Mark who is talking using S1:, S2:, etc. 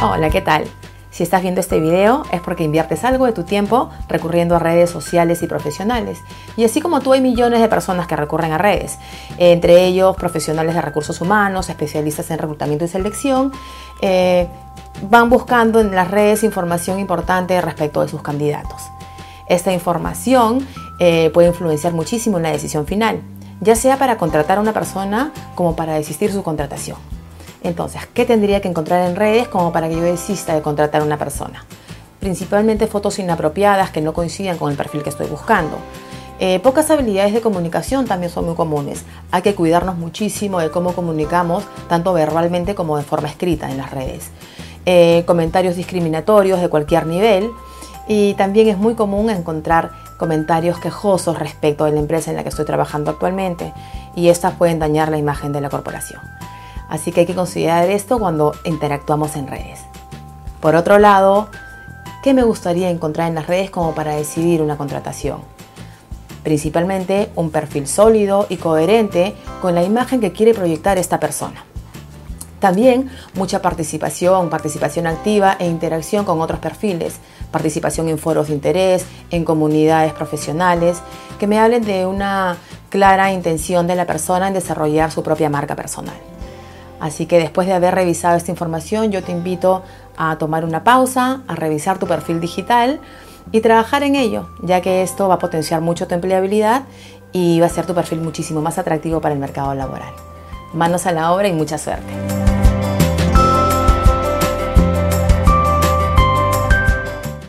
S1: Hola, ¿qué tal? Si estás viendo este video es porque inviertes algo de tu tiempo recurriendo a redes sociales y profesionales. Y así como tú hay millones de personas que recurren a redes, entre ellos profesionales de recursos humanos, especialistas en reclutamiento y selección, eh, van buscando en las redes información importante respecto de sus candidatos. Esta información eh, puede influenciar muchísimo en la decisión final, ya sea para contratar a una persona como para desistir su contratación. Entonces, ¿qué tendría que encontrar en redes como para que yo desista de contratar a una persona? Principalmente fotos inapropiadas que no coincidan con el perfil que estoy buscando. Eh, pocas habilidades de comunicación también son muy comunes. Hay que cuidarnos muchísimo de cómo comunicamos, tanto verbalmente como de forma escrita en las redes. Eh, comentarios discriminatorios de cualquier nivel. Y también es muy común encontrar comentarios quejosos respecto de la empresa en la que estoy trabajando actualmente. Y estas pueden dañar la imagen de la corporación. Así que hay que considerar esto cuando interactuamos en redes. Por otro lado, ¿qué me gustaría encontrar en las redes como para decidir una contratación? Principalmente un perfil sólido y coherente con la imagen que quiere proyectar esta persona. También mucha participación, participación activa e interacción con otros perfiles, participación en foros de interés, en comunidades profesionales, que me hablen de una clara intención de la persona en desarrollar su propia marca personal. Así que después de haber revisado esta información, yo te invito a tomar una pausa, a revisar tu perfil digital y trabajar en ello, ya que esto va a potenciar mucho tu empleabilidad y va a ser tu perfil muchísimo más atractivo para el mercado laboral. Manos a la obra y mucha suerte.